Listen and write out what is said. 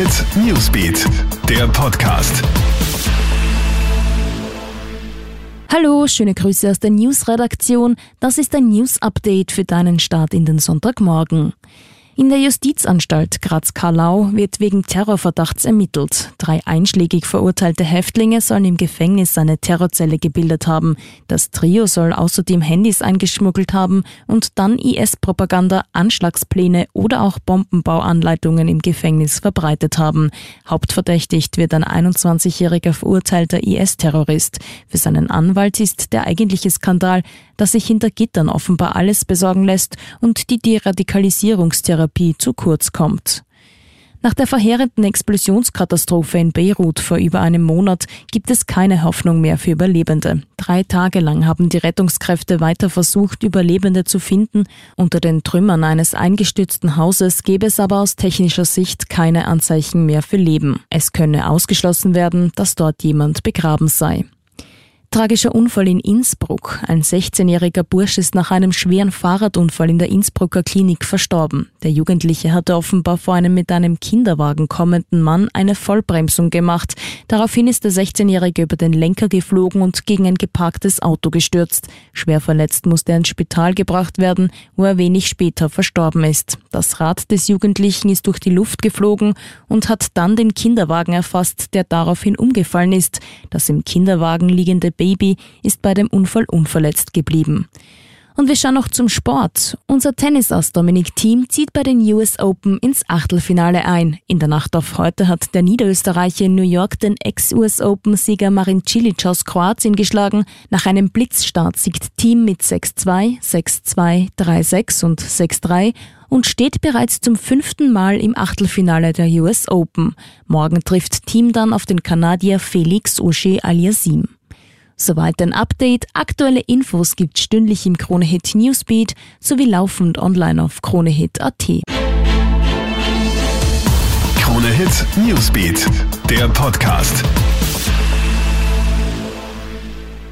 Hit Newsbeat, der Podcast. Hallo, schöne Grüße aus der News-Redaktion. Das ist ein News-Update für deinen Start in den Sonntagmorgen. In der Justizanstalt Graz-Karlau wird wegen Terrorverdachts ermittelt. Drei einschlägig verurteilte Häftlinge sollen im Gefängnis eine Terrorzelle gebildet haben. Das Trio soll außerdem Handys eingeschmuggelt haben und dann IS-Propaganda, Anschlagspläne oder auch Bombenbauanleitungen im Gefängnis verbreitet haben. Hauptverdächtigt wird ein 21-jähriger verurteilter IS-Terrorist. Für seinen Anwalt ist der eigentliche Skandal, dass sich hinter Gittern offenbar alles besorgen lässt und die Deradikalisierungstherapie Therapie zu kurz kommt. Nach der verheerenden Explosionskatastrophe in Beirut vor über einem Monat gibt es keine Hoffnung mehr für Überlebende. Drei Tage lang haben die Rettungskräfte weiter versucht, Überlebende zu finden. Unter den Trümmern eines eingestürzten Hauses gäbe es aber aus technischer Sicht keine Anzeichen mehr für Leben. Es könne ausgeschlossen werden, dass dort jemand begraben sei. Tragischer Unfall in Innsbruck. Ein 16-jähriger Bursch ist nach einem schweren Fahrradunfall in der Innsbrucker Klinik verstorben. Der Jugendliche hatte offenbar vor einem mit einem Kinderwagen kommenden Mann eine Vollbremsung gemacht. Daraufhin ist der 16-jährige über den Lenker geflogen und gegen ein geparktes Auto gestürzt. Schwer verletzt musste er ins Spital gebracht werden, wo er wenig später verstorben ist. Das Rad des Jugendlichen ist durch die Luft geflogen und hat dann den Kinderwagen erfasst, der daraufhin umgefallen ist. Das im Kinderwagen liegende Baby ist bei dem Unfall unverletzt geblieben. Und wir schauen noch zum Sport. Unser Tennisass Dominik Thiem zieht bei den US Open ins Achtelfinale ein. In der Nacht auf heute hat der Niederösterreicher in New York den Ex-US Open-Sieger Marin Cilic aus Kroatien geschlagen. Nach einem Blitzstart siegt Thiem mit 6-2, 6-2, 3-6 und 6-3 und steht bereits zum fünften Mal im Achtelfinale der US Open. Morgen trifft Thiem dann auf den Kanadier Felix Auger-Aliassime. Soweit ein Update. Aktuelle Infos gibt stündlich im Kronehit Newsbeat sowie laufend online auf kronehit.at. Kronehit Newsbeat, der Podcast.